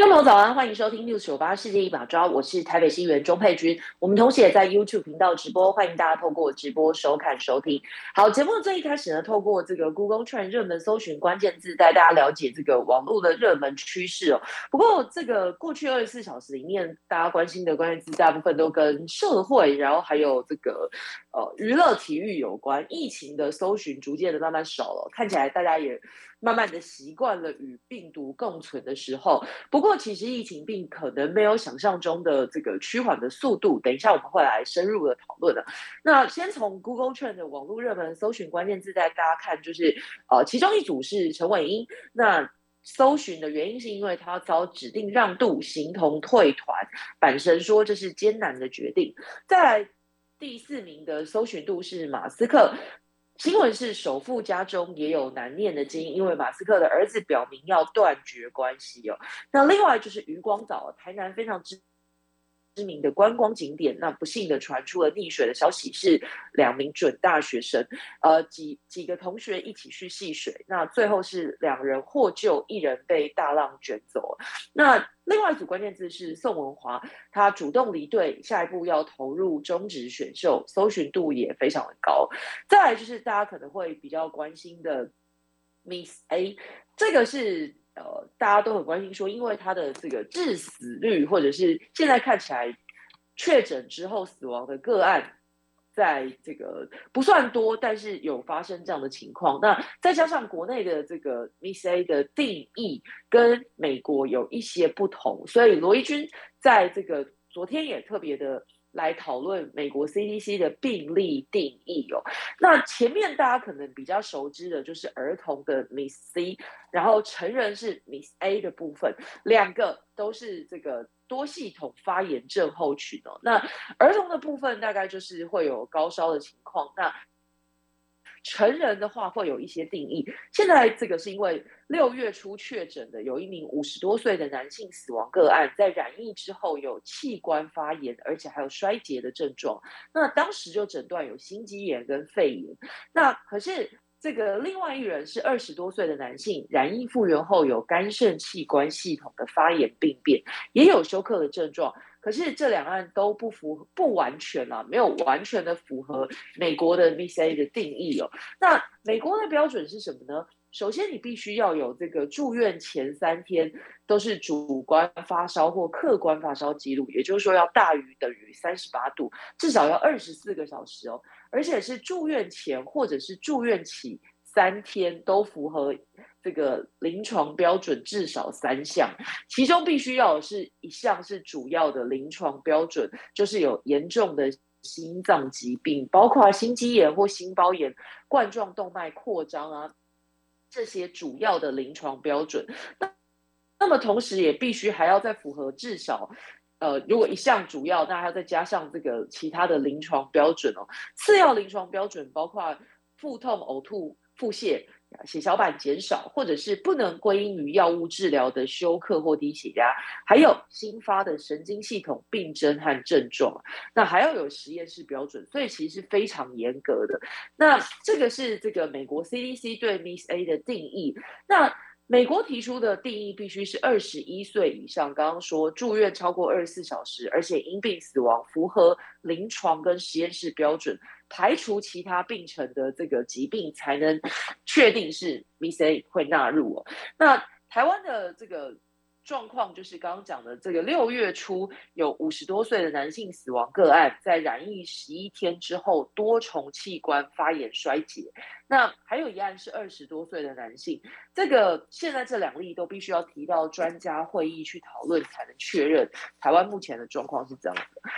听众早安，欢迎收听六九八世界一把抓，我是台北新闻钟佩君。我们同时也在 YouTube 频道直播，欢迎大家透过直播收看收听。好，节目最一开始呢，透过这个 Google Trend 热门搜寻关键字，带大家了解这个网络的热门趋势哦。不过，这个过去二十四小时里面，大家关心的关键字大部分都跟社会，然后还有这个呃娱乐体育有关。疫情的搜寻逐渐的慢慢少了，看起来大家也。慢慢的习惯了与病毒共存的时候，不过其实疫情病可能没有想象中的这个趋缓的速度。等一下我们会来深入的讨论的。那先从 Google Trend 的网络热门搜寻关键字带大家看，就是呃，其中一组是陈伟英。那搜寻的原因是因为他遭指定让渡，形同退团。板神说这是艰难的决定。在第四名的搜寻度是马斯克。新闻是首富家中也有难念的经，因为马斯克的儿子表明要断绝关系哦。那另外就是余光岛，台南非常之知名的观光景点，那不幸的传出了溺水的消息，是两名准大学生，呃几几个同学一起去戏水，那最后是两人获救，一人被大浪卷走。那另外一组关键字是宋文华，他主动离队，下一步要投入中职选秀，搜寻度也非常的高。再来就是大家可能会比较关心的 Miss A，这个是呃大家都很关心，说因为他的这个致死率，或者是现在看起来确诊之后死亡的个案。在这个不算多，但是有发生这样的情况。那再加上国内的这个 Miss A 的定义跟美国有一些不同，所以罗伊军在这个昨天也特别的来讨论美国 CDC 的病例定义哦。那前面大家可能比较熟知的就是儿童的 Miss C，然后成人是 Miss A 的部分，两个都是这个。多系统发炎症候群哦，那儿童的部分大概就是会有高烧的情况，那成人的话会有一些定义。现在这个是因为六月初确诊的有一名五十多岁的男性死亡个案，在染疫之后有器官发炎，而且还有衰竭的症状，那当时就诊断有心肌炎跟肺炎，那可是。这个另外一人是二十多岁的男性，染疫复原后有肝肾器官系统的发炎病变，也有休克的症状。可是这两案都不符不完全啊，没有完全的符合美国的 VCA 的定义哦。那美国的标准是什么呢？首先你必须要有这个住院前三天都是主观发烧或客观发烧记录，也就是说要大于等于三十八度，至少要二十四个小时哦。而且是住院前或者是住院起三天都符合这个临床标准至少三项，其中必须要是一项是主要的临床标准，就是有严重的心脏疾病，包括心肌炎或心包炎、冠状动脉扩张啊这些主要的临床标准。那那么同时也必须还要再符合至少。呃，如果一项主要，那还要再加上这个其他的临床标准哦。次要临床标准包括腹痛、呕吐、腹泻、血小板减少，或者是不能归因于药物治疗的休克或低血压，还有新发的神经系统病症和症状。那还要有实验室标准，所以其实是非常严格的。那这个是这个美国 CDC 对 Miss A 的定义。那美国提出的定义必须是二十一岁以上，刚刚说住院超过二十四小时，而且因病死亡，符合临床跟实验室标准，排除其他病程的这个疾病，才能确定是 VCA 会纳入哦。那台湾的这个。状况就是刚刚讲的这个六月初有五十多岁的男性死亡个案，在染疫十一天之后多重器官发炎衰竭。那还有一案是二十多岁的男性，这个现在这两例都必须要提到专家会议去讨论才能确认。台湾目前的状况是这样的。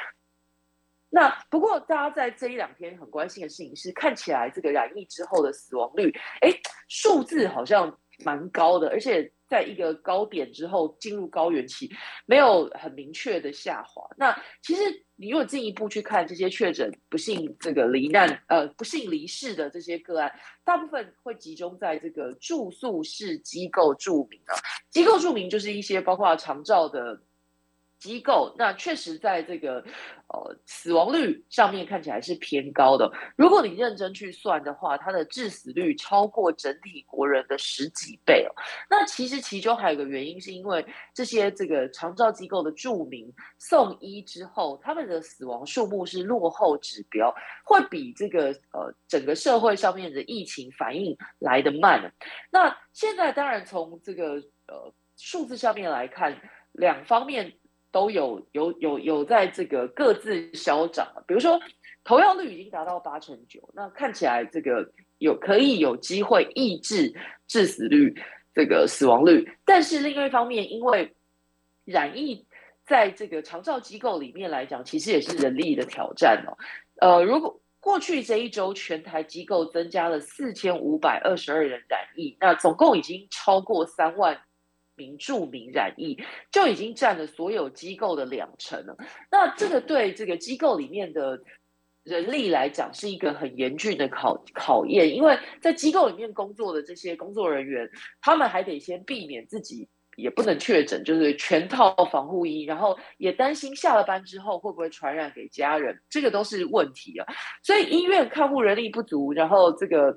那不过大家在这一两天很关心的事情是，看起来这个染疫之后的死亡率，哎，数字好像蛮高的，而且。在一个高点之后进入高原期，没有很明确的下滑。那其实你如果进一步去看这些确诊不幸这个罹难呃不幸离世的这些个案，大部分会集中在这个住宿式机构住民啊，机构住民就是一些包括长照的。机构那确实在这个呃死亡率上面看起来是偏高的。如果你认真去算的话，它的致死率超过整体国人的十几倍哦。那其实其中还有个原因，是因为这些这个长照机构的住民送医之后，他们的死亡数目是落后指标，会比这个呃整个社会上面的疫情反应来得慢。那现在当然从这个呃数字上面来看，两方面。都有有有有在这个各自消长比如说投药率已经达到八成九，那看起来这个有可以有机会抑制致死率这个死亡率，但是另外一方面，因为染疫在这个长照机构里面来讲，其实也是人力的挑战哦。呃，如果过去这一周全台机构增加了四千五百二十二人染疫，那总共已经超过三万。名著名染疫就已经占了所有机构的两成了。那这个对这个机构里面的人力来讲是一个很严峻的考考验，因为在机构里面工作的这些工作人员，他们还得先避免自己也不能确诊，就是全套防护衣，然后也担心下了班之后会不会传染给家人，这个都是问题啊。所以医院看护人力不足，然后这个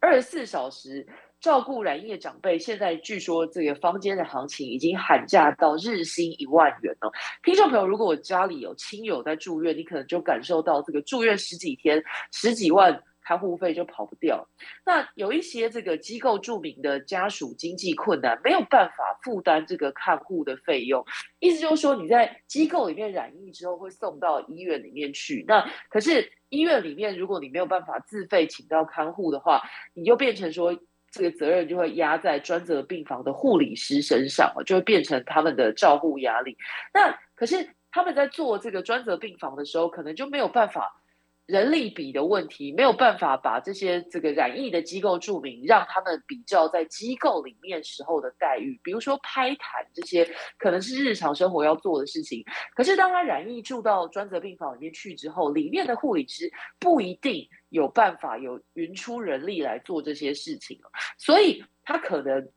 二十四小时。照顾染疫的长辈，现在据说这个房间的行情已经喊价到日薪一万元了。听众朋友，如果家里有亲友在住院，你可能就感受到这个住院十几天十几万看护费就跑不掉。那有一些这个机构著名的家属经济困难，没有办法负担这个看护的费用。意思就是说，你在机构里面染疫之后会送到医院里面去，那可是医院里面如果你没有办法自费请到看护的话，你就变成说。这个责任就会压在专责病房的护理师身上就会变成他们的照顾压力。那可是他们在做这个专责病房的时候，可能就没有办法。人力比的问题没有办法把这些这个染疫的机构住民让他们比较在机构里面时候的待遇，比如说拍痰这些可能是日常生活要做的事情。可是当他染疫住到专责病房里面去之后，里面的护理师不一定有办法有匀出人力来做这些事情所以他可能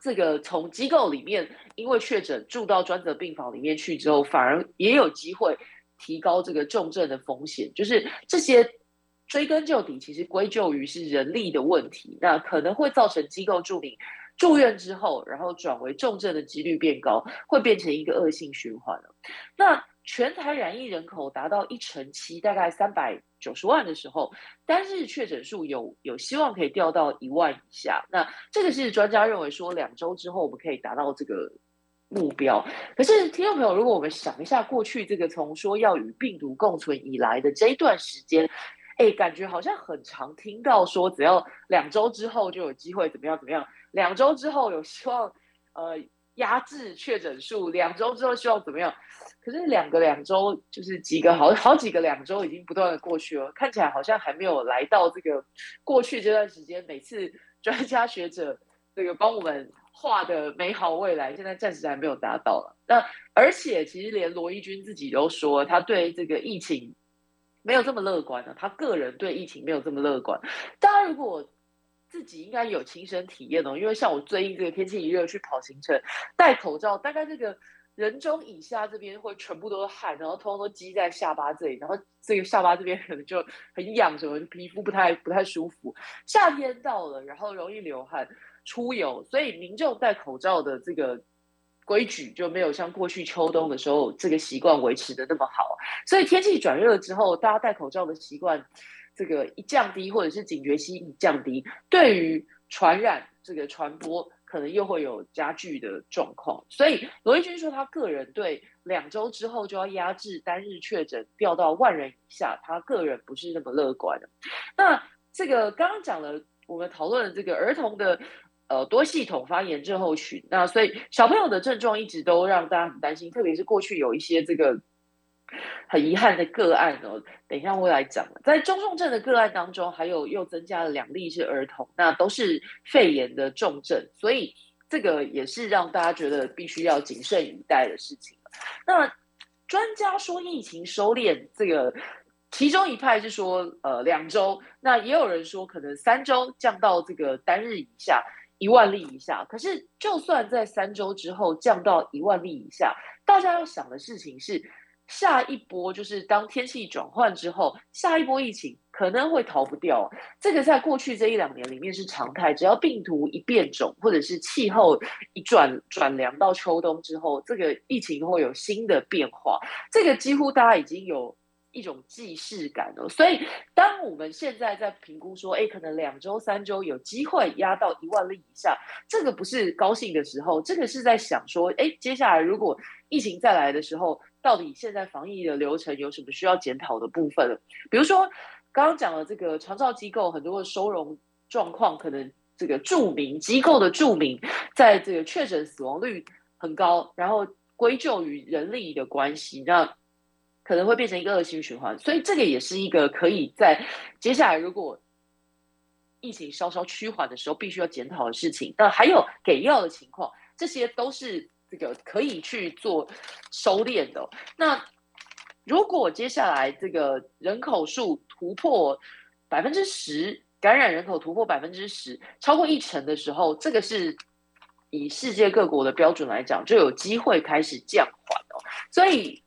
这个从机构里面因为确诊住到专责病房里面去之后，反而也有机会。提高这个重症的风险，就是这些追根究底，其实归咎于是人力的问题，那可能会造成机构住民住院之后，然后转为重症的几率变高，会变成一个恶性循环。那全台染疫人口达到一成七，大概三百九十万的时候，单日确诊数有有希望可以掉到一万以下。那这个是专家认为说，两周之后我们可以达到这个。目标，可是听众朋友，如果我们想一下过去这个从说要与病毒共存以来的这一段时间，哎，感觉好像很常听到说，只要两周之后就有机会怎么样怎么样，两周之后有希望呃压制确诊数，两周之后希望怎么样？可是两个两周就是几个好好几个两周已经不断的过去了，看起来好像还没有来到这个过去这段时间，每次专家学者这个帮我们。画的美好未来，现在暂时还没有达到了。那而且，其实连罗伊军自己都说，他对这个疫情没有这么乐观了。他个人对疫情没有这么乐观。大家如果自己应该有亲身体验哦，因为像我最近这个天气一热去跑行程，戴口罩，大概这个人中以下这边会全部都是汗，然后通通都积在下巴这里，然后这个下巴这边可能就很痒，什么皮肤不太不太舒服。夏天到了，然后容易流汗。出游，所以民众戴口罩的这个规矩就没有像过去秋冬的时候这个习惯维持的那么好。所以天气转热之后，大家戴口罩的习惯这个一降低，或者是警觉性一降低，对于传染这个传播可能又会有加剧的状况。所以罗毅军说，他个人对两周之后就要压制单日确诊掉到万人以下，他个人不是那么乐观的。那这个刚刚讲了，我们讨论的这个儿童的。呃，多系统发炎症候群，那所以小朋友的症状一直都让大家很担心，特别是过去有一些这个很遗憾的个案哦。等一下会来讲，在中重症的个案当中，还有又增加了两例是儿童，那都是肺炎的重症，所以这个也是让大家觉得必须要谨慎以待的事情那专家说疫情收敛，这个其中一派是说呃两周，那也有人说可能三周降到这个单日以下一万例以下。可是就算在三周之后降到一万例以下，大家要想的事情是。下一波就是当天气转换之后，下一波疫情可能会逃不掉。这个在过去这一两年里面是常态，只要病毒一变种，或者是气候一转转凉到秋冬之后，这个疫情会有新的变化。这个几乎大家已经有一种既视感哦。所以，当我们现在在评估说，哎，可能两周、三周有机会压到一万例以下，这个不是高兴的时候，这个是在想说，哎，接下来如果疫情再来的时候。到底现在防疫的流程有什么需要检讨的部分？比如说，刚刚讲了这个长照机构很多的收容状况，可能这个著名机构的著名，在这个确诊死亡率很高，然后归咎于人力的关系，那可能会变成一个恶性循环。所以这个也是一个可以在接下来如果疫情稍稍趋缓的时候，必须要检讨的事情。那还有给药的情况，这些都是。这个可以去做收敛的。那如果接下来这个人口数突破百分之十，感染人口突破百分之十，超过一成的时候，这个是以世界各国的标准来讲，就有机会开始降缓哦。所以，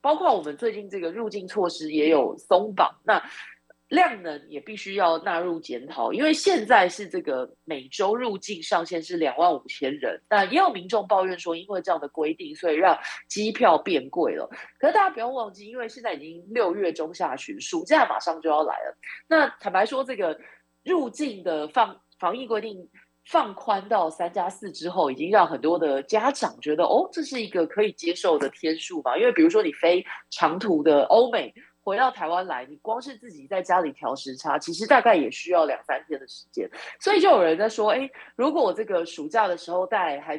包括我们最近这个入境措施也有松绑。那量能也必须要纳入检讨，因为现在是这个每周入境上限是两万五千人，那也有民众抱怨说，因为这样的规定，所以让机票变贵了。可是大家不要忘记，因为现在已经六月中下旬，暑假马上就要来了。那坦白说，这个入境的放防疫规定放宽到三加四之后，已经让很多的家长觉得，哦，这是一个可以接受的天数吧？因为比如说你飞长途的欧美。回到台湾来，你光是自己在家里调时差，其实大概也需要两三天的时间。所以就有人在说，哎，如果我这个暑假的时候带孩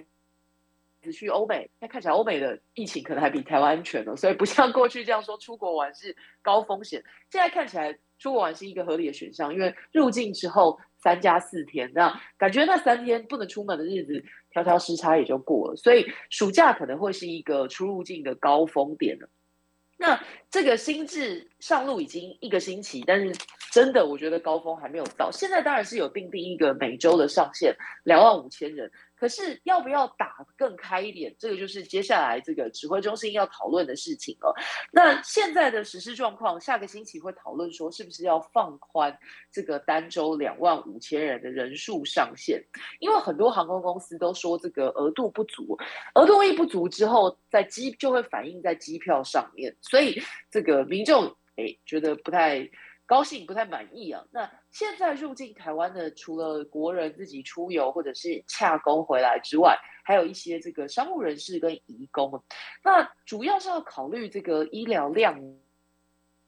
子去欧美，那看起来欧美的疫情可能还比台湾安全呢。所以不像过去这样说出国玩是高风险，现在看起来出国玩是一个合理的选项，因为入境之后三加四天，那感觉那三天不能出门的日子，调调时差也就过了。所以暑假可能会是一个出入境的高峰点了。那这个新制上路已经一个星期，但是真的，我觉得高峰还没有到。现在当然是有定定一个每周的上限，两万五千人。可是要不要打更开一点？这个就是接下来这个指挥中心要讨论的事情了。那现在的实施状况，下个星期会讨论说，是不是要放宽这个单周两万五千人的人数上限？因为很多航空公司都说这个额度不足，额度一不足之后，在机就会反映在机票上面，所以这个民众哎觉得不太。高兴不太满意啊。那现在入境台湾的，除了国人自己出游或者是洽工回来之外，还有一些这个商务人士跟移工。那主要是要考虑这个医疗量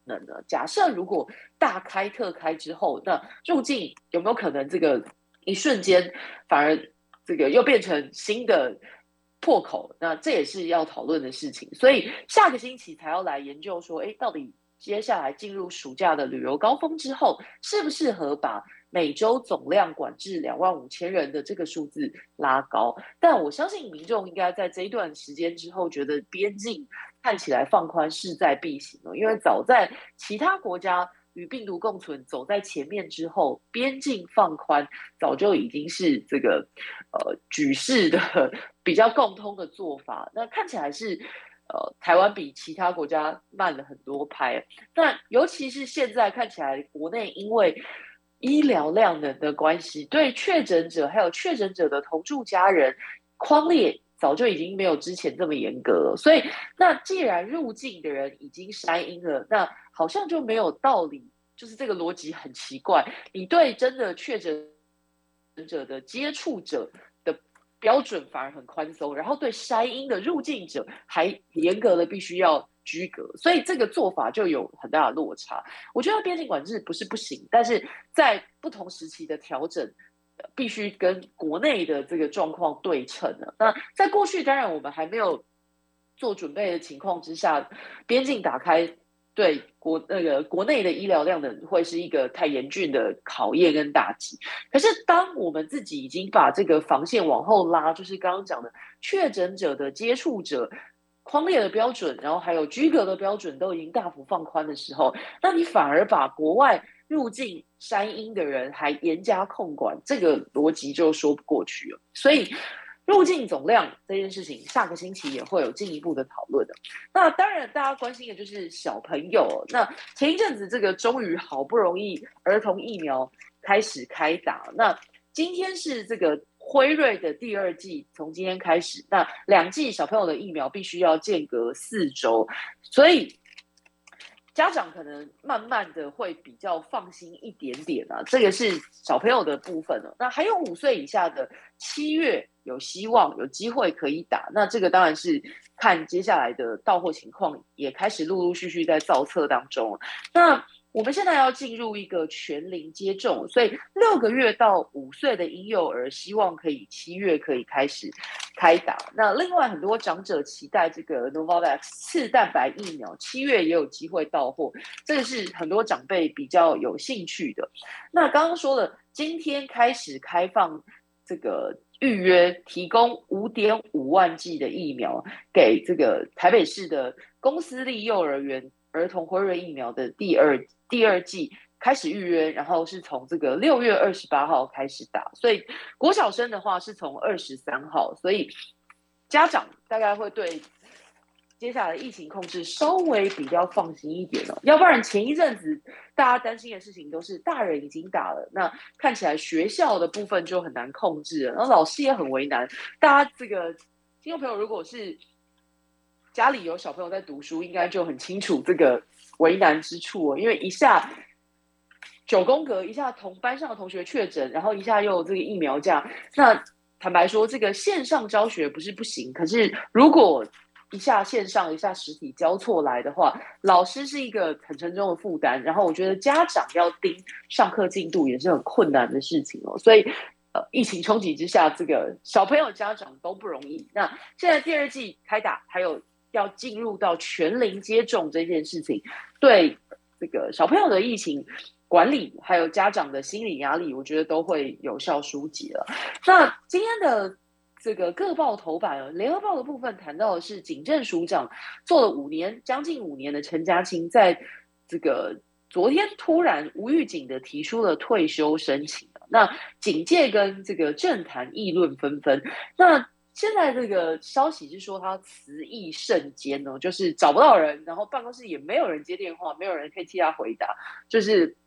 能的。假设如果大开特开之后，那入境有没有可能这个一瞬间反而这个又变成新的破口？那这也是要讨论的事情。所以下个星期才要来研究说，哎，到底。接下来进入暑假的旅游高峰之后，适不适合把每周总量管制两万五千人的这个数字拉高？但我相信民众应该在这一段时间之后，觉得边境看起来放宽势在必行了。因为早在其他国家与病毒共存走在前面之后，边境放宽早就已经是这个呃举世的 比较共通的做法。那看起来是。呃，台湾比其他国家慢了很多拍，那尤其是现在看起来，国内因为医疗量能的关系，对确诊者还有确诊者的同住家人，框列早就已经没有之前这么严格了。所以，那既然入境的人已经筛阴了，那好像就没有道理，就是这个逻辑很奇怪。你对真的确诊者的接触者。标准反而很宽松，然后对筛阴的入境者还严格的必须要居隔，所以这个做法就有很大的落差。我觉得边境管制不是不行，但是在不同时期的调整，必须跟国内的这个状况对称的。那在过去，当然我们还没有做准备的情况之下，边境打开。对国那个国内的医疗量的会是一个太严峻的考验跟打击。可是当我们自己已经把这个防线往后拉，就是刚刚讲的确诊者的接触者框列的标准，然后还有居格的标准都已经大幅放宽的时候，那你反而把国外入境山阴的人还严加控管，这个逻辑就说不过去了。所以。入境总量这件事情，下个星期也会有进一步的讨论的。那当然，大家关心的就是小朋友。那前一阵子，这个终于好不容易儿童疫苗开始开打。那今天是这个辉瑞的第二季，从今天开始，那两剂小朋友的疫苗必须要间隔四周，所以。家长可能慢慢的会比较放心一点点啊，这个是小朋友的部分了。那还有五岁以下的，七月有希望有机会可以打，那这个当然是看接下来的到货情况，也开始陆陆续续在造册当中。那我们现在要进入一个全龄接种，所以六个月到五岁的婴幼儿希望可以七月可以开始开打。那另外很多长者期待这个 Novavax 次蛋白疫苗，七月也有机会到货，这个是很多长辈比较有兴趣的。那刚刚说了，今天开始开放这个预约，提供五点五万剂的疫苗给这个台北市的公司立幼儿园儿童辉瑞疫苗的第二。第二季开始预约，然后是从这个六月二十八号开始打，所以国小生的话是从二十三号，所以家长大概会对接下来疫情控制稍微比较放心一点了。要不然前一阵子大家担心的事情都是大人已经打了，那看起来学校的部分就很难控制，然后老师也很为难。大家这个听众朋友如果是家里有小朋友在读书，应该就很清楚这个。为难之处哦，因为一下九宫格，一下同班上的同学确诊，然后一下又这个疫苗价。那坦白说，这个线上教学不是不行，可是如果一下线上一下实体交错来的话，老师是一个很沉重的负担。然后我觉得家长要盯上课进度也是很困难的事情哦。所以呃，疫情冲击之下，这个小朋友家长都不容易。那现在第二季开打，还有。要进入到全龄接种这件事情，对这个小朋友的疫情管理，还有家长的心理压力，我觉得都会有效疏解了。那今天的这个各报头版，联合报的部分谈到的是警政署长做了五年，将近五年的陈家清，在这个昨天突然无预警的提出了退休申请那警界跟这个政坛议论纷纷，那。现在这个消息是说他辞意甚坚哦，就是找不到人，然后办公室也没有人接电话，没有人可以替他回答，就是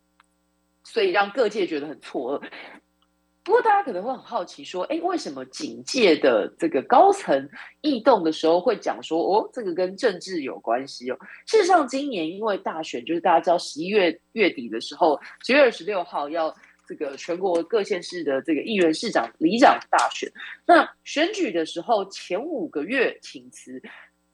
所以让各界觉得很错愕。不过大家可能会很好奇说，哎，为什么警界的这个高层异动的时候会讲说，哦，这个跟政治有关系哦？事实上，今年因为大选，就是大家知道十一月月底的时候，十月二十六号要。这个全国各县市的这个议员、市长、里长大选，那选举的时候前五个月请辞。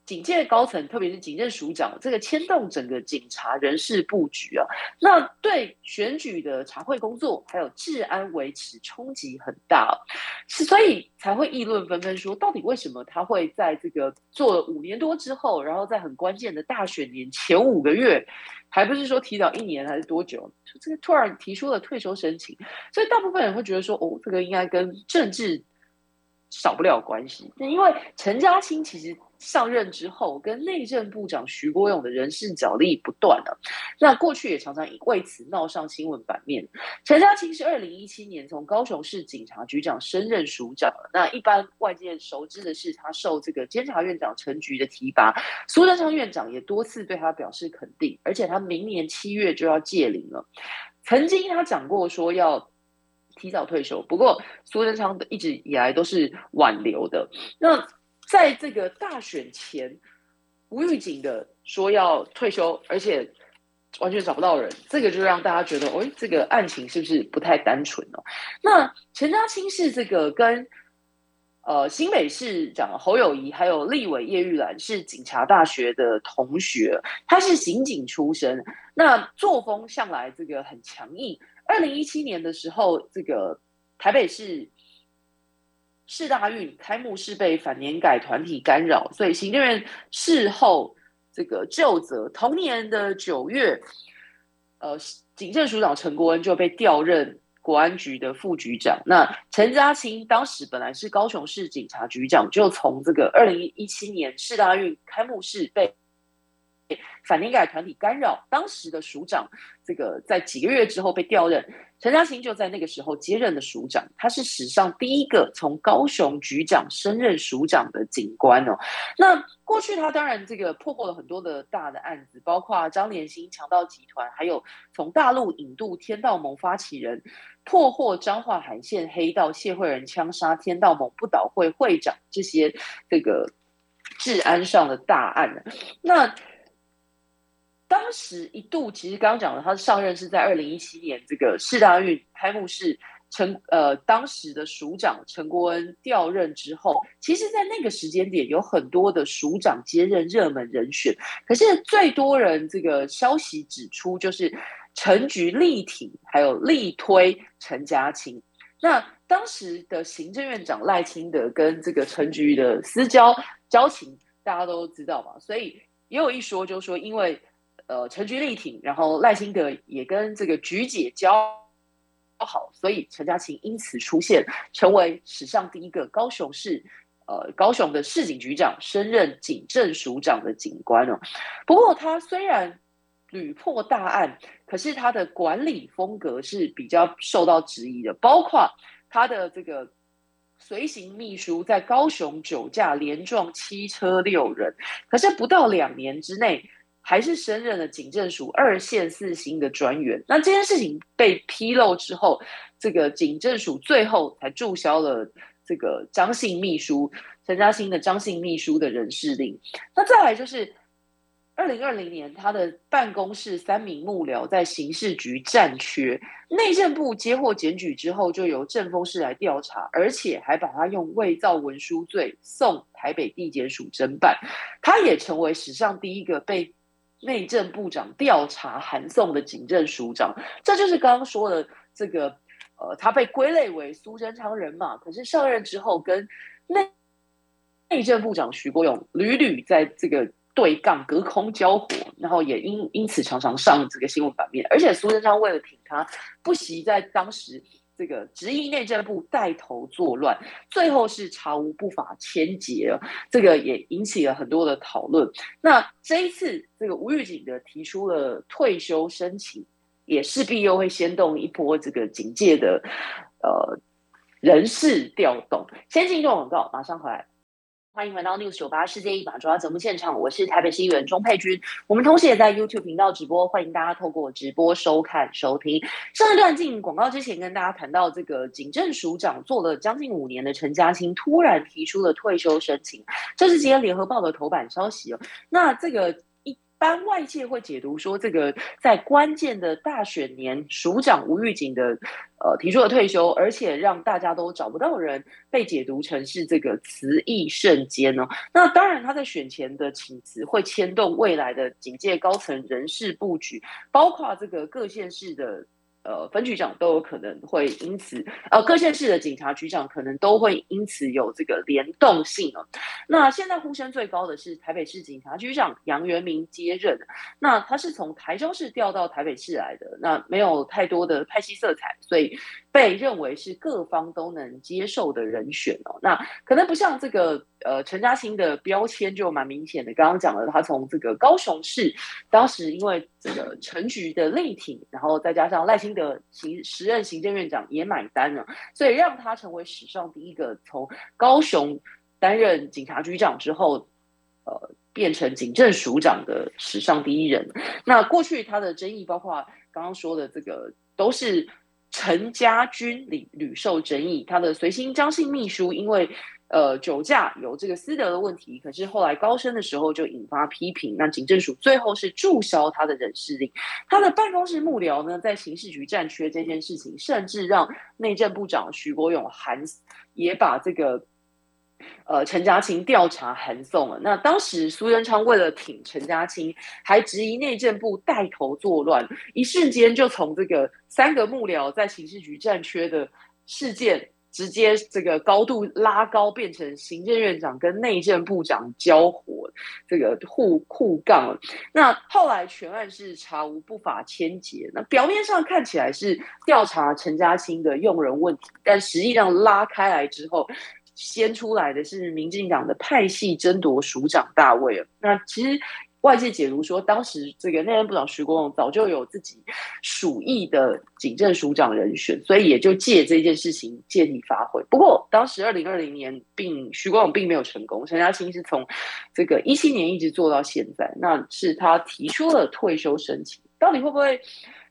警界高层，特别是警政署长，这个牵动整个警察人事布局啊，那对选举的查会工作还有治安维持冲击很大，是所以才会议论纷纷，说到底为什么他会在这个做了五年多之后，然后在很关键的大选年前五个月，还不是说提早一年还是多久，这个突然提出了退休申请，所以大部分人会觉得说，哦，这个应该跟政治少不了关系，因为陈嘉青其实。上任之后，跟内政部长徐国勇的人事角力不断了。那过去也常常为此闹上新闻版面。陈家清是二零一七年从高雄市警察局长升任署长。那一般外界熟知的是，他受这个监察院长陈菊的提拔。苏贞昌院长也多次对他表示肯定，而且他明年七月就要届龄了。曾经他讲过说要提早退休，不过苏贞昌一直以来都是挽留的。那。在这个大选前，无预警的说要退休，而且完全找不到人，这个就让大家觉得，哎，这个案情是不是不太单纯哦？那陈家清是这个跟呃新北市长侯友谊还有立委叶玉兰是警察大学的同学，他是刑警出身，那作风向来这个很强硬。二零一七年的时候，这个台北市。市大运开幕式被反年改团体干扰，所以行政院事后这个就责。同年的九月，呃，警政署长陈国恩就被调任国安局的副局长。那陈家清当时本来是高雄市警察局长，就从这个二零一七年市大运开幕式被。反灵改团体干扰，当时的署长，这个在几个月之后被调任，陈嘉欣就在那个时候接任的署长，他是史上第一个从高雄局长升任署长的警官哦。那过去他当然这个破获了很多的大的案子，包括张连兴强盗集团，还有从大陆引渡天道盟发起人，破获彰化海线黑道谢惠仁枪杀天道盟不倒会会长这些这个治安上的大案那。当时一度，其实刚刚讲了，他上任是在二零一七年这个世大运开幕式，陈呃当时的署长陈国恩调任之后，其实，在那个时间点，有很多的署长接任热门人选，可是最多人这个消息指出，就是陈局力挺，还有力推陈家清。那当时的行政院长赖清德跟这个陈局的私交交情，大家都知道嘛，所以也有一说，就是说因为。呃，陈局力挺，然后赖清德也跟这个菊姐交好，所以陈家琴因此出现，成为史上第一个高雄市呃高雄的市警局长，升任警政署长的警官哦。不过他虽然屡破大案，可是他的管理风格是比较受到质疑的，包括他的这个随行秘书在高雄酒驾连撞七车六人，可是不到两年之内。还是升任了警政署二线四星的专员。那这件事情被披露之后，这个警政署最后才注销了这个张姓秘书陈嘉欣的张姓秘书的人事令。那再来就是二零二零年，他的办公室三名幕僚在刑事局占缺，内政部接获检举之后，就由政风室来调查，而且还把他用伪造文书罪送台北地检署侦办。他也成为史上第一个被。内政部长调查函送的警政署长，这就是刚刚说的这个，呃，他被归类为苏贞昌人马，可是上任之后跟内内政部长徐国勇屡屡在这个对杠、隔空交火，然后也因因此常常上这个新闻版面，而且苏贞昌为了挺他，不惜在当时。这个执意内政部带头作乱，最后是查无不法千劫。这个也引起了很多的讨论。那这一次，这个吴玉警的提出了退休申请，也势必又会掀动一波这个警戒的呃人事调动。先进一段广告，马上回来。欢迎回到 News 九八世界一把抓节目现场，我是台北新闻钟佩君。我们同时也在 YouTube 频道直播，欢迎大家透过直播收看收听。上一段进广告之前，跟大家谈到这个警政署长做了将近五年的陈嘉青突然提出了退休申请，这是今天联合报的头版消息哦。那这个。般外界会解读说，这个在关键的大选年，署长吴玉景的呃提出了退休，而且让大家都找不到人，被解读成是这个词意瞬间哦。那当然，他在选前的请辞会牵动未来的警界高层人事布局，包括这个各县市的。呃，分局长都有可能会因此，呃，各县市的警察局长可能都会因此有这个联动性哦。那现在呼声最高的是台北市警察局长杨元明接任，那他是从台中市调到台北市来的，那没有太多的派系色彩，所以被认为是各方都能接受的人选哦。那可能不像这个。呃，陈嘉欣的标签就蛮明显的。刚刚讲了，他从这个高雄市，当时因为这个陈局的力挺，然后再加上赖清德行时任行政院长也买单了，所以让他成为史上第一个从高雄担任警察局长之后，呃，变成警政署长的史上第一人。那过去他的争议，包括刚刚说的这个，都是陈家军屡屡受争议。他的随行张姓秘书，因为呃，酒驾有这个私德的问题，可是后来高升的时候就引发批评。那警政署最后是注销他的人事令，他的办公室幕僚呢，在刑事局占缺这件事情，甚至让内政部长徐国勇函也把这个呃陈家清调查函送了。那当时苏贞昌为了挺陈家清，还质疑内政部带头作乱，一瞬间就从这个三个幕僚在刑事局占缺的事件。直接这个高度拉高，变成行政院长跟内政部长交火，这个互互杠。那后来全案是查无不法牵结，那表面上看起来是调查陈嘉欣的用人问题，但实际上拉开来之后，先出来的是民进党的派系争夺署长大位那其实。外界解读说，当时这个内政部长徐国勇早就有自己属意的警政署长人选，所以也就借这件事情借题发挥。不过，当时二零二零年，并徐国勇并没有成功，陈嘉青是从这个一七年一直做到现在，那是他提出了退休申请，到底会不会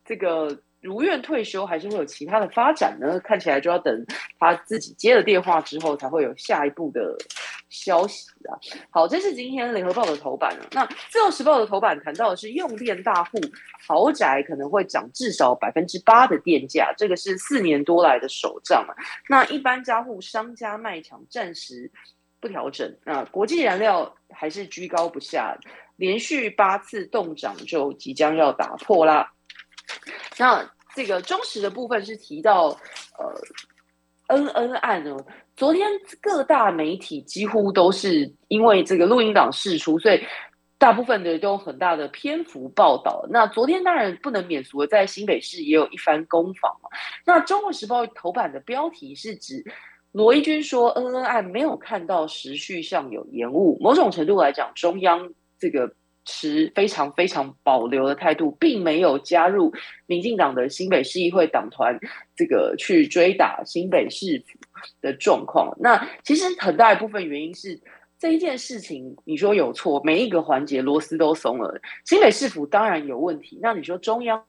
这个？如愿退休，还是会有其他的发展呢？看起来就要等他自己接了电话之后，才会有下一步的消息啊。好，这是今天联合报的头版了。那自由时报的头版谈到的是用电大户豪宅可能会涨至少百分之八的电价，这个是四年多来的首涨啊。那一般家户商家卖场暂时不调整，那国际燃料还是居高不下，连续八次动涨就即将要打破啦。那这个忠实的部分是提到，呃，恩恩案呢。昨天各大媒体几乎都是因为这个录音档释出，所以大部分的都有很大的篇幅报道。那昨天当然不能免俗的，在新北市也有一番攻防嘛。那中国时报头版的标题是指罗一军说，恩恩案没有看到时序上有延误，某种程度来讲，中央这个。持非常非常保留的态度，并没有加入民进党的新北市议会党团，这个去追打新北市府的状况。那其实很大一部分原因是这一件事情，你说有错，每一个环节螺丝都松了，新北市府当然有问题。那你说中央？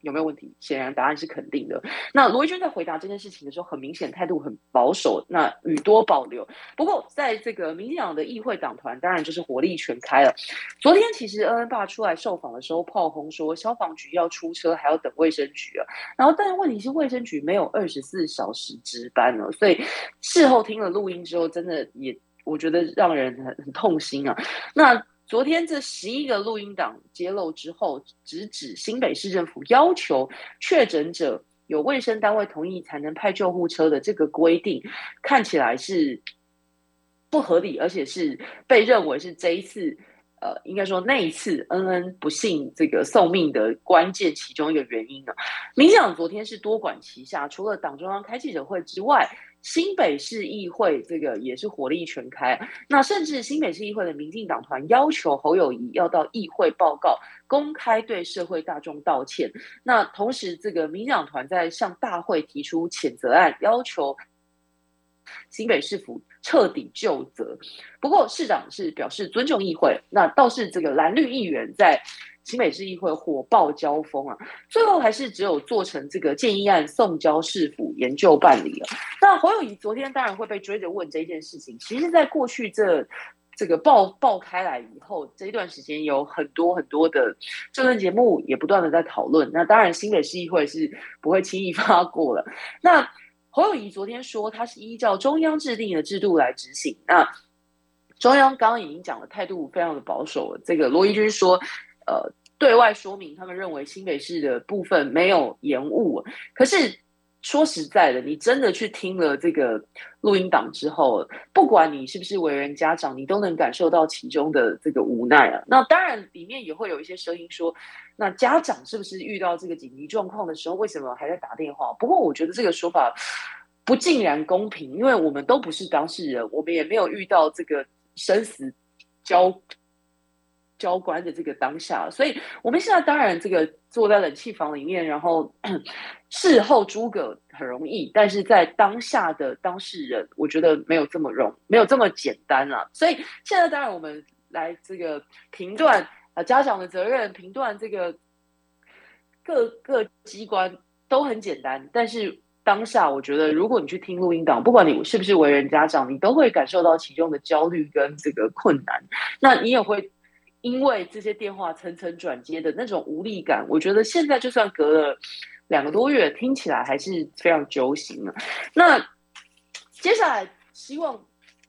有没有问题？显然答案是肯定的。那罗一军在回答这件事情的时候，很明显态度很保守，那语多保留。不过，在这个民进党的议会党团，当然就是火力全开了。昨天其实恩恩爸出来受访的时候，炮轰说消防局要出车，还要等卫生局啊。然后，但是问题是卫生局没有二十四小时值班了，所以事后听了录音之后，真的也我觉得让人很很痛心啊。那。昨天这十一个录音档揭露之后，直指新北市政府要求确诊者有卫生单位同意才能派救护车的这个规定，看起来是不合理，而且是被认为是这一次，呃，应该说那一次恩恩不幸这个送命的关键其中一个原因呢。民进党昨天是多管齐下，除了党中央开记者会之外。新北市议会这个也是火力全开，那甚至新北市议会的民进党团要求侯友谊要到议会报告，公开对社会大众道歉。那同时，这个民进党团在向大会提出谴责案，要求新北市府彻底就责。不过市长是表示尊重议会，那倒是这个蓝绿议员在。新北市议会火爆交锋啊，最后还是只有做成这个建议案送交市府研究办理了。那侯友谊昨天当然会被追着问这件事情，其实，在过去这这个爆爆开来以后，这一段时间有很多很多的政论节目也不断的在讨论。那当然，新北市议会是不会轻易发过了。那侯友谊昨天说，他是依照中央制定的制度来执行。那中央刚刚已经讲了，态度非常的保守了。这个罗伊军说。呃，对外说明他们认为新北市的部分没有延误，可是说实在的，你真的去听了这个录音档之后，不管你是不是为人家长，你都能感受到其中的这个无奈啊。那当然，里面也会有一些声音说，那家长是不是遇到这个紧急状况的时候，为什么还在打电话？不过我觉得这个说法不尽然公平，因为我们都不是当事人，我们也没有遇到这个生死交。交关的这个当下，所以我们现在当然这个坐在冷气房里面，然后 事后诸葛很容易，但是在当下的当事人，我觉得没有这么容，没有这么简单啊。所以现在当然我们来这个评断啊家长的责任，评断这个各个机关都很简单，但是当下我觉得，如果你去听录音档，不管你是不是为人家长，你都会感受到其中的焦虑跟这个困难，那你也会。因为这些电话层层转接的那种无力感，我觉得现在就算隔了两个多月，听起来还是非常揪心的。那接下来希望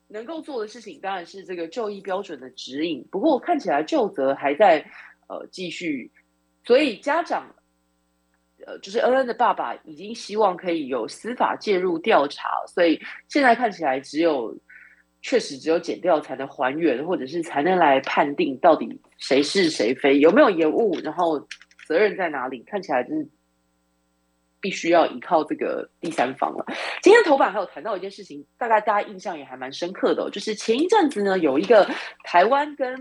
能够做的事情，当然是这个就医标准的指引。不过看起来就责还在呃继续，所以家长呃，就是恩恩的爸爸已经希望可以有司法介入调查，所以现在看起来只有确实只有剪掉才能还原，或者是才能来判定到底谁是谁非，有没有延误，然后责任在哪里？看起来就是必须要依靠这个第三方了。今天头版还有谈到一件事情，大概大家印象也还蛮深刻的，就是前一阵子呢，有一个台湾跟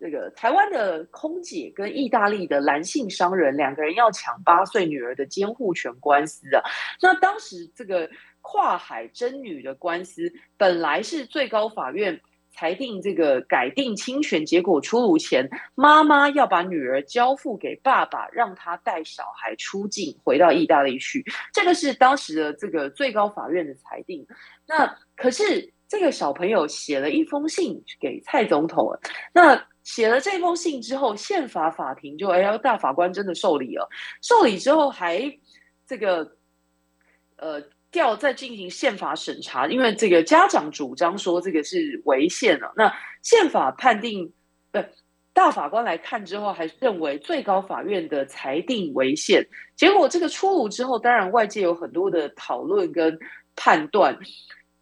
这个台湾的空姐跟意大利的男性商人两个人要抢八岁女儿的监护权官司啊。那当时这个跨海争女的官司，本来是最高法院裁定这个改定侵权结果出炉前，妈妈要把女儿交付给爸爸，让他带小孩出境回到意大利去。这个是当时的这个最高法院的裁定。那可是这个小朋友写了一封信给蔡总统，那。写了这封信之后，宪法法庭就哎呀，大法官真的受理了。受理之后还这个呃调再进行宪法审查，因为这个家长主张说这个是违宪了。那宪法判定不大法官来看之后，还认为最高法院的裁定违宪。结果这个出炉之后，当然外界有很多的讨论跟判断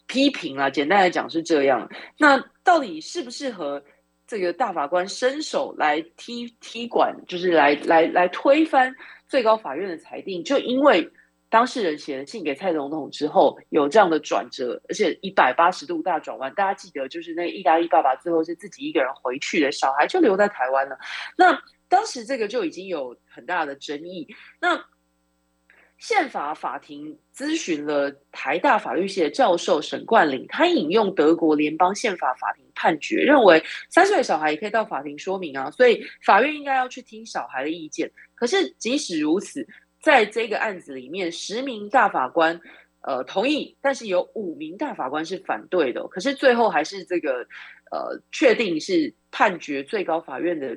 批评啊。简单来讲是这样。那到底适不适合？这个大法官伸手来踢踢馆，就是来来来推翻最高法院的裁定，就因为当事人写了信给蔡总统之后，有这样的转折，而且一百八十度大转弯。大家记得，就是那意大利爸爸最后是自己一个人回去的，小孩就留在台湾了。那当时这个就已经有很大的争议。那宪法法庭咨询了台大法律系的教授沈冠霖，他引用德国联邦宪法法庭判决，认为三岁小孩也可以到法庭说明啊，所以法院应该要去听小孩的意见。可是即使如此，在这个案子里面，十名大法官呃同意，但是有五名大法官是反对的。可是最后还是这个呃确定是判决最高法院的。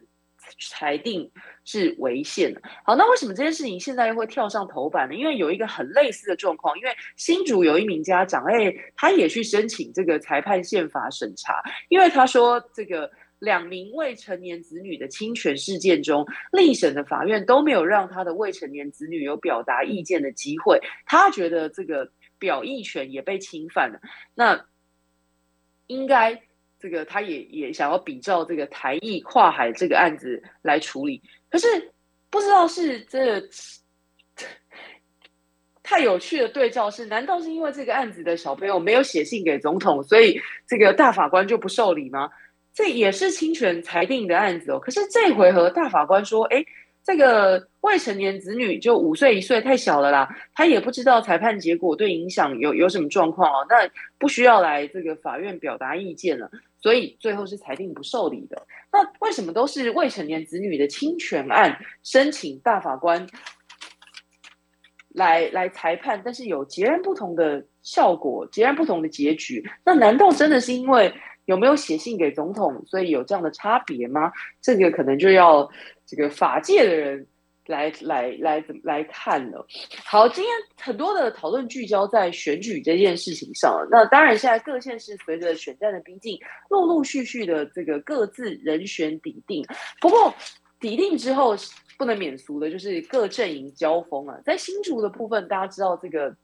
裁定是违宪的。好，那为什么这件事情现在又会跳上头版呢？因为有一个很类似的状况，因为新竹有一名家长，哎，他也去申请这个裁判宪法审查，因为他说这个两名未成年子女的侵权事件中，历审的法院都没有让他的未成年子女有表达意见的机会，他觉得这个表意权也被侵犯了。那应该。这个他也也想要比照这个台艺跨海这个案子来处理，可是不知道是这太有趣的对照是，难道是因为这个案子的小朋友没有写信给总统，所以这个大法官就不受理吗？这也是侵权裁定的案子哦。可是这回合大法官说，哎。这个未成年子女就五岁一岁太小了啦，他也不知道裁判结果对影响有有什么状况哦，那不需要来这个法院表达意见了，所以最后是裁定不受理的。那为什么都是未成年子女的侵权案申请大法官来来裁判，但是有截然不同的效果，截然不同的结局？那难道真的是因为有没有写信给总统，所以有这样的差别吗？这个可能就要。这个法界的人来来来来看了。好，今天很多的讨论聚焦在选举这件事情上。那当然，现在各县市随着选战的逼近，陆陆续续的这个各自人选抵定。不过抵定之后，不能免俗的就是各阵营交锋啊。在新竹的部分，大家知道这个，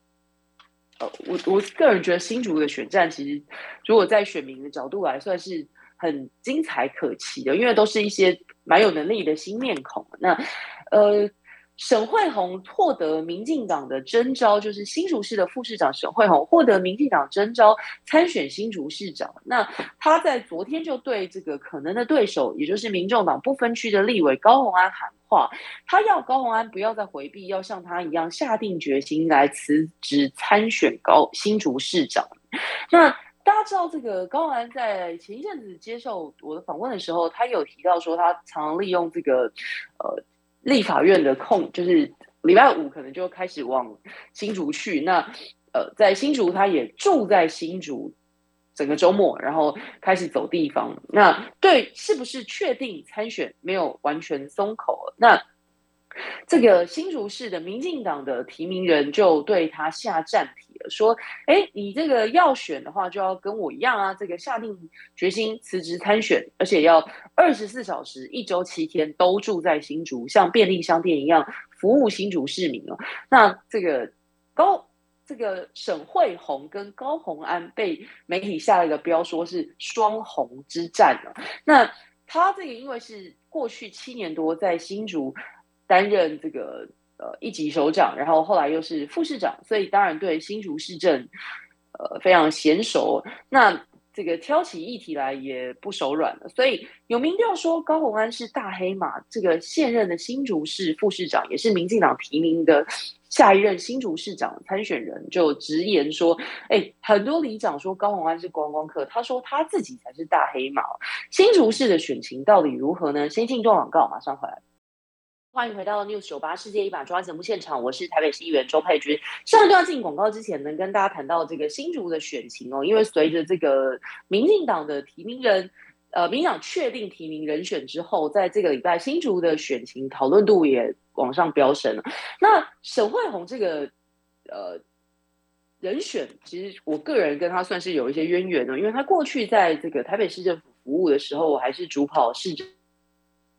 呃，我我个人觉得新竹的选战其实，如果在选民的角度来算是很精彩可期的，因为都是一些。蛮有能力的新面孔。那，呃，沈惠宏获得民进党的征召，就是新竹市的副市长沈惠宏获得民进党征召参选新竹市长。那他在昨天就对这个可能的对手，也就是民众党不分区的立委高鸿安喊话，他要高鸿安不要再回避，要像他一样下定决心来辞职参选高新竹市长。那。大家知道，这个高安在前一阵子接受我的访问的时候，他有提到说，他常利用这个呃立法院的空，就是礼拜五可能就开始往新竹去。那呃，在新竹，他也住在新竹整个周末，然后开始走地方。那对是不是确定参选，没有完全松口。那这个新竹市的民进党的提名人就对他下战帖了，说：“哎，你这个要选的话，就要跟我一样啊，这个下定决心辞职参选，而且要二十四小时、一周七天都住在新竹，像便利商店一样服务新竹市民哦。那这个高这个沈惠宏跟高宏安被媒体下了一个标，说是双红之战了。那他这个因为是过去七年多在新竹担任这个呃一级首长，然后后来又是副市长，所以当然对新竹市政呃非常娴熟。那这个挑起议题来也不手软了，所以有民调说高鸿安是大黑马，这个现任的新竹市副市长也是民进党提名的下一任新竹市长参选人，就直言说：“哎，很多里长说高鸿安是观光客，他说他自己才是大黑马。”新竹市的选情到底如何呢？先进段广告，马上回来。欢迎回到 News 九八世界一把抓节目现场，我是台北市议员周佩君。上一段进广告之前呢，跟大家谈到这个新竹的选情哦，因为随着这个民进党的提名人，呃，民党确定提名人选之后，在这个礼拜新竹的选情讨论度也往上飙升了。那沈惠宏这个呃人选，其实我个人跟他算是有一些渊源的，因为他过去在这个台北市政府服务的时候，我还是主跑市政。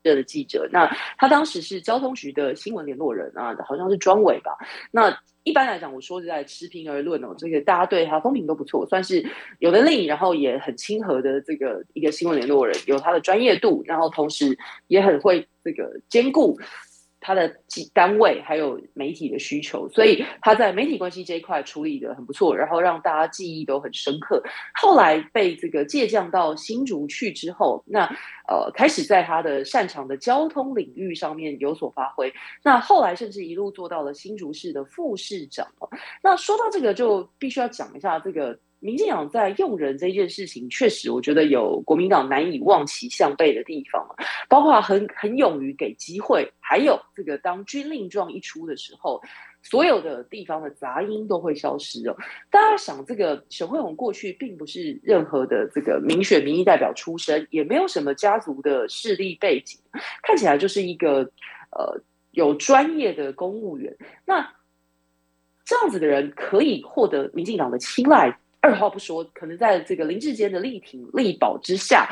的记者，那他当时是交通局的新闻联络人啊，好像是专委吧。那一般来讲，我说实在持平而论哦，这个大家对他风评都不错，算是有能力，然后也很亲和的这个一个新闻联络人，有他的专业度，然后同时也很会这个兼顾。他的单位还有媒体的需求，所以他在媒体关系这一块处理的很不错，然后让大家记忆都很深刻。后来被这个借将到新竹去之后，那呃开始在他的擅长的交通领域上面有所发挥。那后来甚至一路做到了新竹市的副市长。那说到这个，就必须要讲一下这个。民进党在用人这件事情，确实我觉得有国民党难以望其项背的地方包括很很勇于给机会，还有这个当军令状一出的时候，所有的地方的杂音都会消失哦。大家想，这个沈惠宏过去并不是任何的这个民选民意代表出身，也没有什么家族的势力背景，看起来就是一个呃有专业的公务员。那这样子的人可以获得民进党的青睐。二话不说，可能在这个林志坚的力挺力保之下，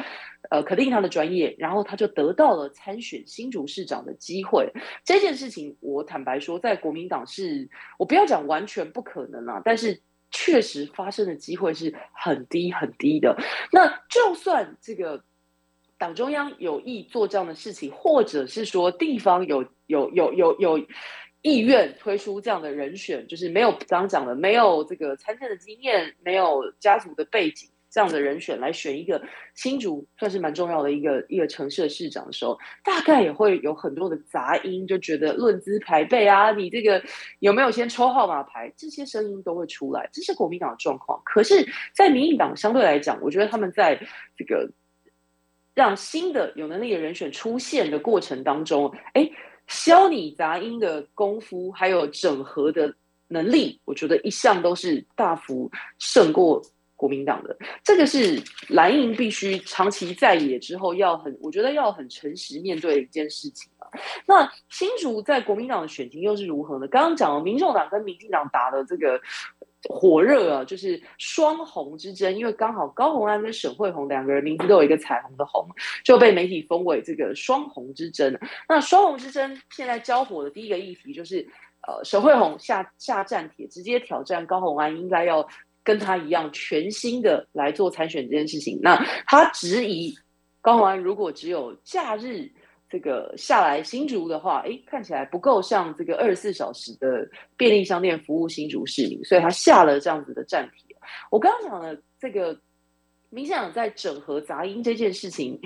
呃，肯定他的专业，然后他就得到了参选新竹市长的机会。这件事情，我坦白说，在国民党是，我不要讲完全不可能啊，但是确实发生的机会是很低很低的。那就算这个党中央有意做这样的事情，或者是说地方有有有有有。意愿推出这样的人选，就是没有刚刚讲的，没有这个参政的经验，没有家族的背景，这样的人选来选一个新竹算是蛮重要的一个一个城市的市长的时候，大概也会有很多的杂音，就觉得论资排辈啊，你这个有没有先抽号码牌，这些声音都会出来，这是国民党的状况。可是，在民进党相对来讲，我觉得他们在这个让新的有能力的人选出现的过程当中，哎。消你杂音的功夫，还有整合的能力，我觉得一向都是大幅胜过国民党的。这个是蓝营必须长期在野之后要很，我觉得要很诚实面对的一件事情。那新竹在国民党的选情又是如何呢？刚刚讲了，民众党跟民进党打的这个。火热啊，就是双红之争，因为刚好高红安跟沈惠红两个人名字都有一个彩虹的红，就被媒体封为这个双红之争。那双红之争现在交火的第一个议题就是，呃，沈惠红下下战帖，直接挑战高红安，应该要跟他一样全新的来做参选这件事情。那他质疑高红安如果只有假日。这个下来新竹的话，哎，看起来不够像这个二十四小时的便利商店服务新竹市民，所以他下了这样子的站体。我刚刚讲了这个，明显在整合杂音这件事情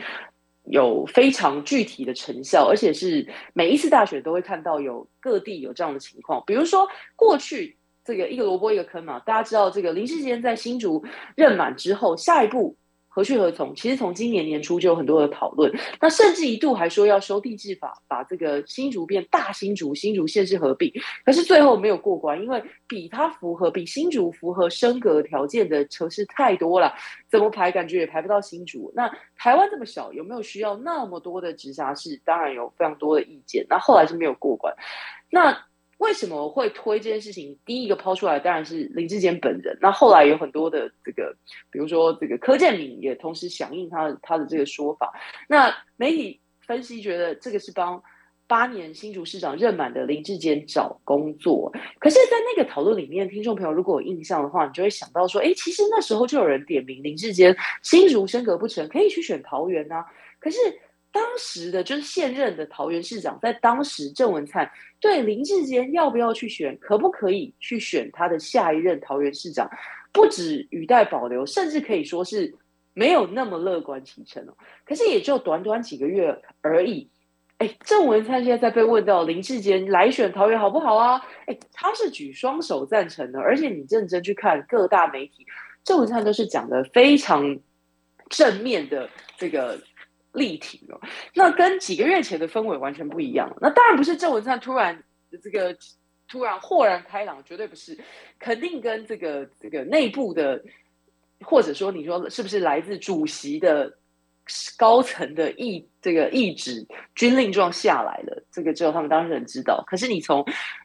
有非常具体的成效，而且是每一次大选都会看到有各地有这样的情况。比如说过去这个一个萝卜一个坑嘛，大家知道这个林世坚在新竹任满之后，下一步。何去何从？其实从今年年初就有很多的讨论，那甚至一度还说要修地质法，把这个新竹变大新竹，新竹县市合并，可是最后没有过关，因为比它符合、比新竹符合升格条件的城市太多了，怎么排感觉也排不到新竹。那台湾这么小，有没有需要那么多的直辖市？当然有非常多的意见。那后来是没有过关。那为什么会推这件事情？第一个抛出来当然是林志坚本人。那后来有很多的这个，比如说这个柯建敏也同时响应他他的这个说法。那媒体分析觉得这个是帮。八年新竹市长任满的林志坚找工作。可是，在那个讨论里面，听众朋友如果有印象的话，你就会想到说，哎，其实那时候就有人点名林志坚新竹升格不成，可以去选桃园啊。可是当时的就是现任的桃园市长，在当时郑文灿对林志坚要不要去选，可不可以去选他的下一任桃园市长，不止语带保留，甚至可以说是没有那么乐观其成哦。可是也就短短几个月而已。哎，郑文灿现在在被问到林志坚来选桃园好不好啊？哎，他是举双手赞成的，而且你认真去看各大媒体，郑文灿都是讲的非常正面的这个力挺哦。那跟几个月前的氛围完全不一样。那当然不是郑文灿突然这个突然豁然开朗，绝对不是，肯定跟这个这个内部的，或者说你说是不是来自主席的？高层的意这个意志军令状下来了，这个只有他们当事人知道。可是你从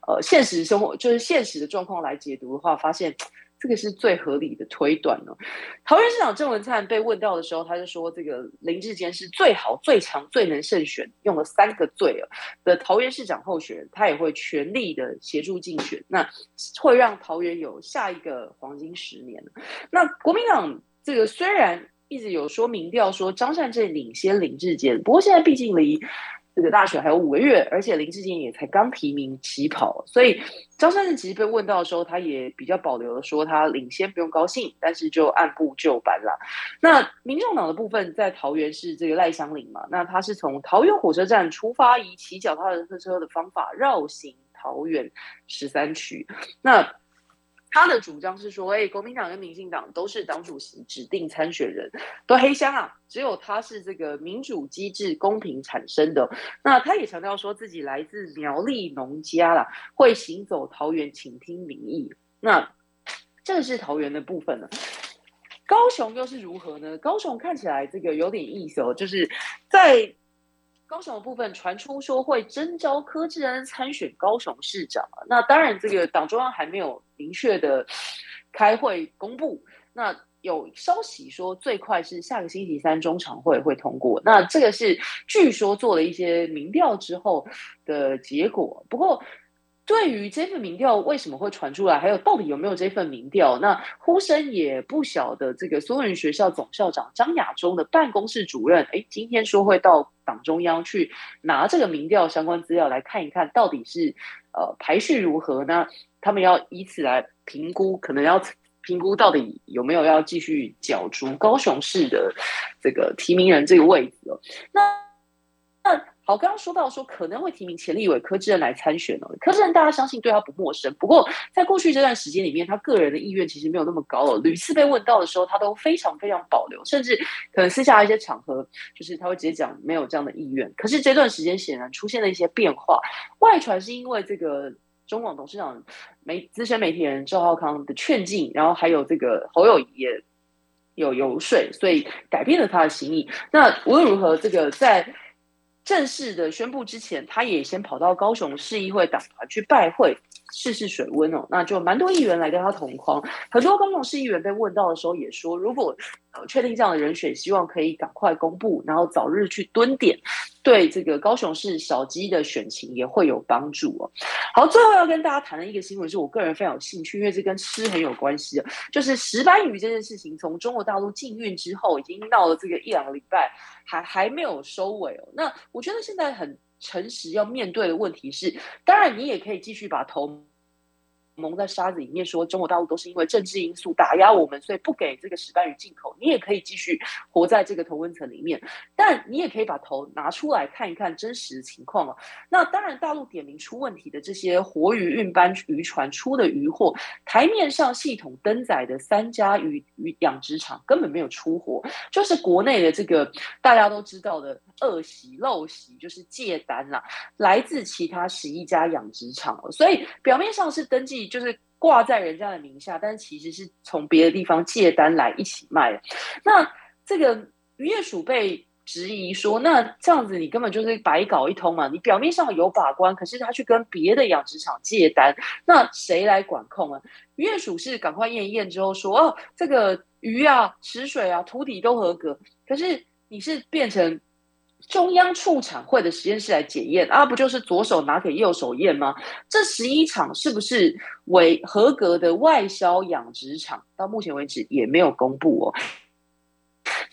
呃现实生活，就是现实的状况来解读的话，发现这个是最合理的推断呢。桃园市长郑文灿被问到的时候，他就说这个林志坚是最好、最强、最能胜选，用了三个“最”的桃园市长候选人，他也会全力的协助竞选，那会让桃园有下一个黄金十年。那国民党这个虽然。一直有说民调说张善政领先林志坚，不过现在毕竟离这个大选还有五个月，而且林志坚也才刚提名起跑，所以张善政其实被问到的时候，他也比较保留的说他领先不用高兴，但是就按部就班啦。那民众党的部分在桃园是这个赖香林嘛，那他是从桃园火车站出发，以骑脚踏车的方法绕行桃园十三区，那。他的主张是说，哎，国民党跟民进党都是党主席指定参选人，都黑箱啊，只有他是这个民主机制公平产生的。那他也强调说自己来自苗栗农家啦，会行走桃园，请听民意。那这是桃园的部分呢，高雄又是如何呢？高雄看起来这个有点意思哦，就是在。高雄的部分传出说会征召柯志恩参选高雄市长那当然这个 党中央还没有明确的开会公布。那有消息说最快是下个星期三中常会会通过。那这个是据说做了一些民调之后的结果。不过。对于这份民调为什么会传出来，还有到底有没有这份民调，那呼声也不小的。这个苏人学校总校长张亚中的办公室主任，哎，今天说会到党中央去拿这个民调相关资料来看一看，到底是呃排序如何呢？他们要以此来评估，可能要评估到底有没有要继续角逐高雄市的这个提名人这个位置哦。那。好，刚刚说到说可能会提名前立委柯志恩来参选哦。柯志恩大家相信对他不陌生，不过在过去这段时间里面，他个人的意愿其实没有那么高哦。屡次被问到的时候，他都非常非常保留，甚至可能私下一些场合，就是他会直接讲没有这样的意愿。可是这段时间显然出现了一些变化，外传是因为这个中广董事长媒资深媒体人赵浩康的劝进，然后还有这个侯友也有游说，所以改变了他的心意。那无论如何，这个在。正式的宣布之前，他也先跑到高雄市议会党团去拜会，试试水温哦。那就蛮多议员来跟他同框，很多高雄市议员被问到的时候也说，如果呃确定这样的人选，希望可以赶快公布，然后早日去蹲点，对这个高雄市小鸡的选情也会有帮助哦。好，最后要跟大家谈的一个新闻，是我个人非常有兴趣，因为这跟吃很有关系的，就是石斑鱼这件事情，从中国大陆禁运之后，已经闹了这个一两个礼拜。还还没有收尾哦。那我觉得现在很诚实要面对的问题是，当然你也可以继续把头。蒙在沙子里面说中国大陆都是因为政治因素打压我们，所以不给这个石斑鱼进口。你也可以继续 活在这个同温层里面，但你也可以把头拿出来看一看真实的情况了。那当然，大陆点名出问题的这些活鱼运班渔船出的鱼货，台面上系统登载的三家鱼鱼养殖场根本没有出货，就是国内的这个大家都知道的恶习陋习，就是借单啦，来自其他十一家养殖场所以表面上是登记。就是挂在人家的名下，但其实是从别的地方借单来一起卖。那这个渔业署被质疑说，那这样子你根本就是白搞一通嘛？你表面上有把关，可是他去跟别的养殖场借单，那谁来管控啊？渔业署是赶快验一验之后说，哦，这个鱼啊、池水啊、土底都合格，可是你是变成。中央畜产会的实验室来检验啊，不就是左手拿给右手验吗？这十一场是不是为合格的外销养殖场？到目前为止也没有公布哦。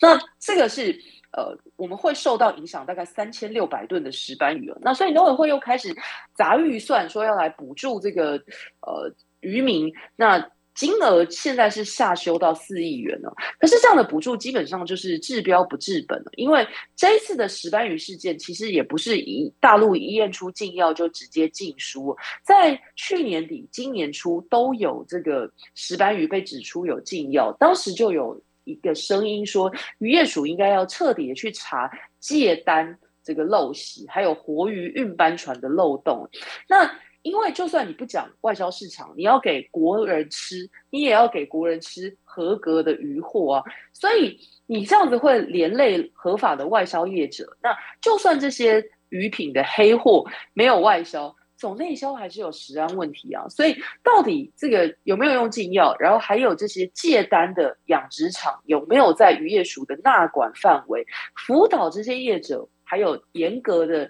那这个是呃，我们会受到影响，大概三千六百吨的石斑鱼那所以农委会又开始砸预算，说要来补助这个呃渔民。那金额现在是下修到四亿元了，可是这样的补助基本上就是治标不治本了，因为这一次的石斑鱼事件其实也不是以大陆一验出禁药就直接禁输，在去年底、今年初都有这个石斑鱼被指出有禁药，当时就有一个声音说，渔业署应该要彻底的去查借单这个陋习，还有活鱼运班船的漏洞，那。因为就算你不讲外销市场，你要给国人吃，你也要给国人吃合格的鱼货啊。所以你这样子会连累合法的外销业者。那就算这些鱼品的黑货没有外销，总内销还是有食安问题啊。所以到底这个有没有用禁药，然后还有这些借单的养殖场有没有在渔业署的纳管范围，辅导这些业者，还有严格的。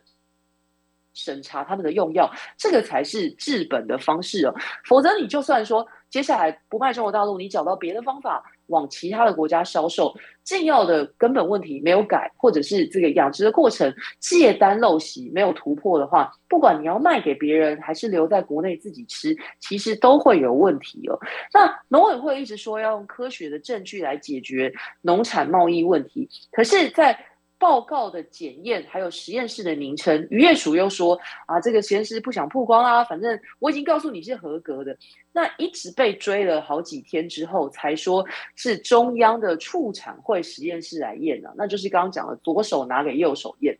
审查他们的用药，这个才是治本的方式哦。否则，你就算说接下来不卖中国大陆，你找到别的方法往其他的国家销售，禁药的根本问题没有改，或者是这个养殖的过程借单陋习没有突破的话，不管你要卖给别人，还是留在国内自己吃，其实都会有问题哦。那农委会一直说要用科学的证据来解决农产贸易问题，可是，在报告的检验，还有实验室的名称，渔业署又说啊，这个实验室不想曝光啊，反正我已经告诉你是合格的。那一直被追了好几天之后，才说是中央的畜产会实验室来验的，那就是刚刚讲的左手拿给右手验。